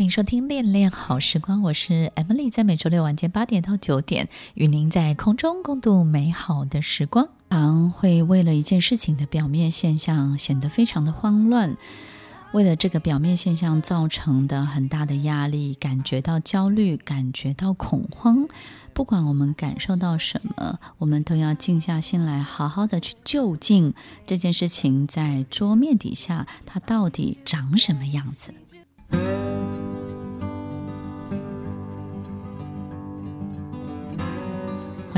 欢迎收听《恋恋好时光》，我是 Emily，在每周六晚间八点到九点，与您在空中共度美好的时光。常会为了一件事情的表面现象显得非常的慌乱，为了这个表面现象造成的很大的压力，感觉到焦虑，感觉到恐慌。不管我们感受到什么，我们都要静下心来，好好的去究竟这件事情在桌面底下它到底长什么样子。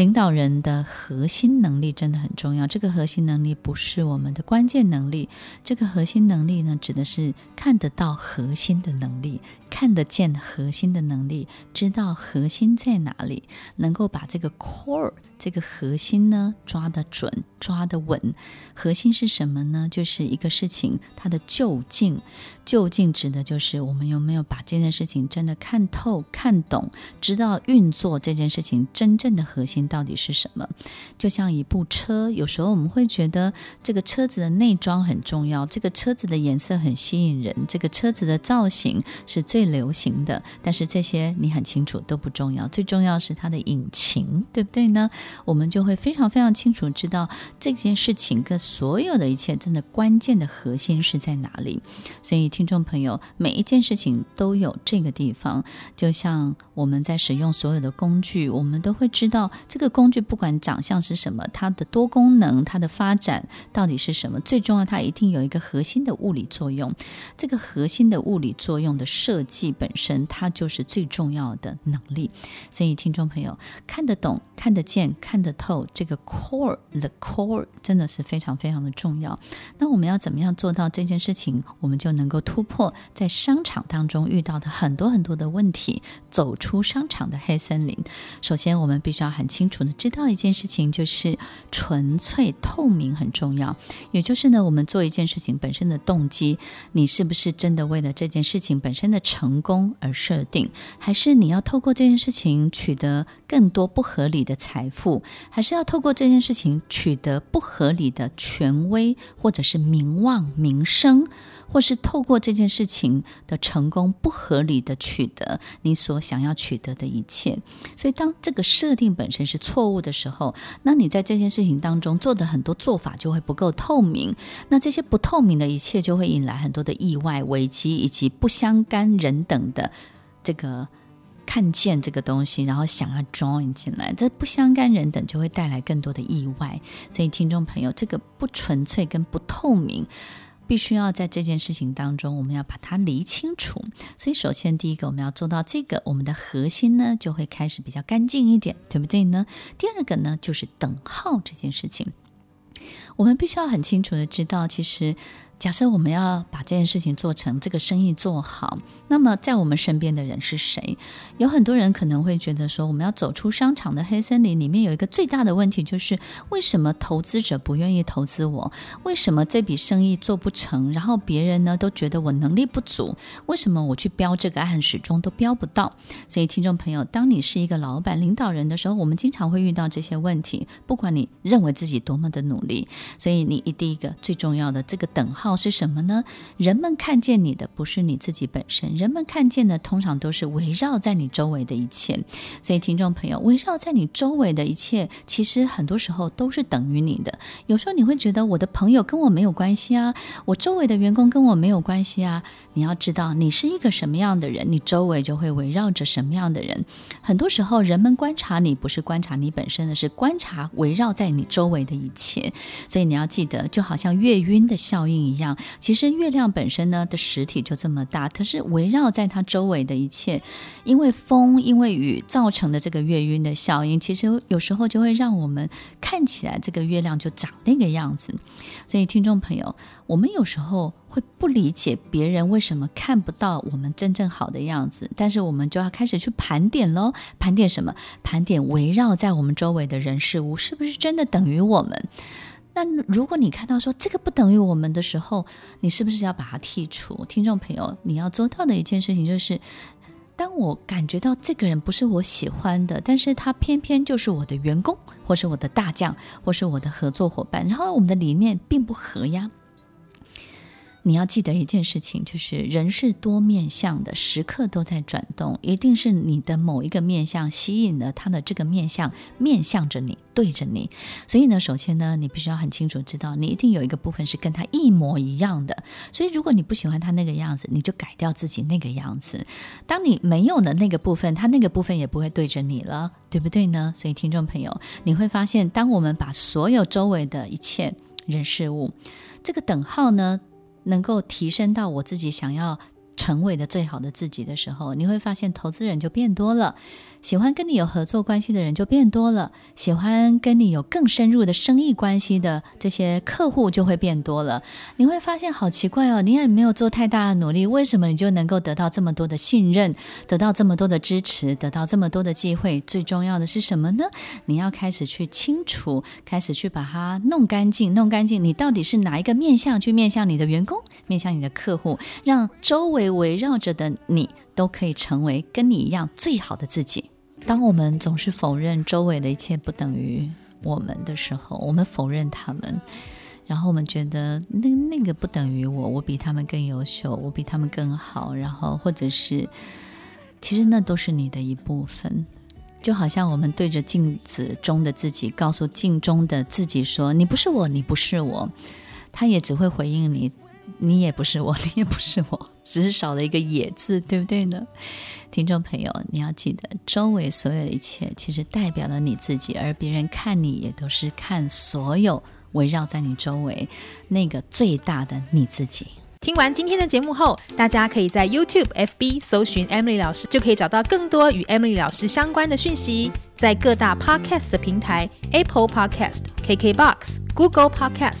领导人的核心能力真的很重要。这个核心能力不是我们的关键能力，这个核心能力呢，指的是看得到核心的能力，看得见核心的能力，知道核心在哪里，能够把这个 core 这个核心呢抓得准、抓得稳。核心是什么呢？就是一个事情它的究竟。究竟指的就是我们有没有把这件事情真的看透、看懂，知道运作这件事情真正的核心到底是什么？就像一部车，有时候我们会觉得这个车子的内装很重要，这个车子的颜色很吸引人，这个车子的造型是最流行的。但是这些你很清楚都不重要，最重要是它的引擎，对不对呢？我们就会非常非常清楚知道这件事情跟所有的一切真的关键的核心是在哪里。所以。听众朋友，每一件事情都有这个地方，就像我们在使用所有的工具，我们都会知道这个工具不管长相是什么，它的多功能，它的发展到底是什么，最重要，它一定有一个核心的物理作用。这个核心的物理作用的设计本身，它就是最重要的能力。所以，听众朋友，看得懂、看得见、看得透，这个 core，the core 真的是非常非常的重要。那我们要怎么样做到这件事情，我们就能够。突破在商场当中遇到的很多很多的问题，走出商场的黑森林。首先，我们必须要很清清楚的知道一件事情，就是纯粹透明很重要。也就是呢，我们做一件事情本身的动机，你是不是真的为了这件事情本身的成功而设定，还是你要透过这件事情取得更多不合理的财富，还是要透过这件事情取得不合理的权威，或者是名望、名声？或是透过这件事情的成功，不合理的取得你所想要取得的一切，所以当这个设定本身是错误的时候，那你在这件事情当中做的很多做法就会不够透明，那这些不透明的一切就会引来很多的意外危机，以及不相干人等的这个看见这个东西，然后想要 join 进来，这不相干人等就会带来更多的意外。所以听众朋友，这个不纯粹跟不透明。必须要在这件事情当中，我们要把它理清楚。所以，首先第一个，我们要做到这个，我们的核心呢就会开始比较干净一点，对不对呢？第二个呢，就是等号这件事情，我们必须要很清楚的知道，其实。假设我们要把这件事情做成，这个生意做好，那么在我们身边的人是谁？有很多人可能会觉得说，我们要走出商场的黑森林里面有一个最大的问题，就是为什么投资者不愿意投资我？为什么这笔生意做不成？然后别人呢都觉得我能力不足？为什么我去标这个案始终都标不到？所以听众朋友，当你是一个老板、领导人的时候，我们经常会遇到这些问题。不管你认为自己多么的努力，所以你一第一个最重要的这个等号。是什么呢？人们看见你的不是你自己本身，人们看见的通常都是围绕在你周围的一切。所以，听众朋友，围绕在你周围的一切，其实很多时候都是等于你的。有时候你会觉得我的朋友跟我没有关系啊，我周围的员工跟我没有关系啊。你要知道，你是一个什么样的人，你周围就会围绕着什么样的人。很多时候，人们观察你不是观察你本身的，是观察围绕在你周围的一切。所以你要记得，就好像月晕的效应一样。样其实月亮本身呢的实体就这么大，可是围绕在它周围的一切，因为风、因为雨造成的这个月晕的效应，其实有时候就会让我们看起来这个月亮就长那个样子。所以听众朋友，我们有时候会不理解别人为什么看不到我们真正好的样子，但是我们就要开始去盘点喽。盘点什么？盘点围绕在我们周围的人事物，是不是真的等于我们？那如果你看到说这个不等于我们的时候，你是不是要把它剔除？听众朋友，你要做到的一件事情就是，当我感觉到这个人不是我喜欢的，但是他偏偏就是我的员工，或是我的大将，或是我的合作伙伴，然后我们的理念并不合呀。你要记得一件事情，就是人是多面向的，时刻都在转动。一定是你的某一个面向吸引了他的这个面向，面向着你，对着你。所以呢，首先呢，你必须要很清楚知道，你一定有一个部分是跟他一模一样的。所以，如果你不喜欢他那个样子，你就改掉自己那个样子。当你没有了那个部分，他那个部分也不会对着你了，对不对呢？所以，听众朋友，你会发现，当我们把所有周围的一切人事物这个等号呢，能够提升到我自己想要成为的最好的自己的时候，你会发现投资人就变多了。喜欢跟你有合作关系的人就变多了，喜欢跟你有更深入的生意关系的这些客户就会变多了。你会发现好奇怪哦，你也没有做太大的努力，为什么你就能够得到这么多的信任，得到这么多的支持，得到这么多的机会？最重要的是什么呢？你要开始去清楚，开始去把它弄干净，弄干净。你到底是哪一个面向去面向你的员工，面向你的客户，让周围围绕着的你都可以成为跟你一样最好的自己。当我们总是否认周围的一切不等于我们的时候，我们否认他们，然后我们觉得那那个不等于我，我比他们更优秀，我比他们更好，然后或者是其实那都是你的一部分，就好像我们对着镜子中的自己，告诉镜中的自己说：“你不是我，你不是我。”他也只会回应你。你也不是我，你也不是我，只是少了一个“也”字，对不对呢？听众朋友，你要记得，周围所有的一切其实代表了你自己，而别人看你也都是看所有围绕在你周围那个最大的你自己。听完今天的节目后，大家可以在 YouTube、FB 搜寻 Emily 老师，就可以找到更多与 Emily 老师相关的讯息。在各大 Podcast 的平台，Apple Podcast、KKBox、Google Podcast、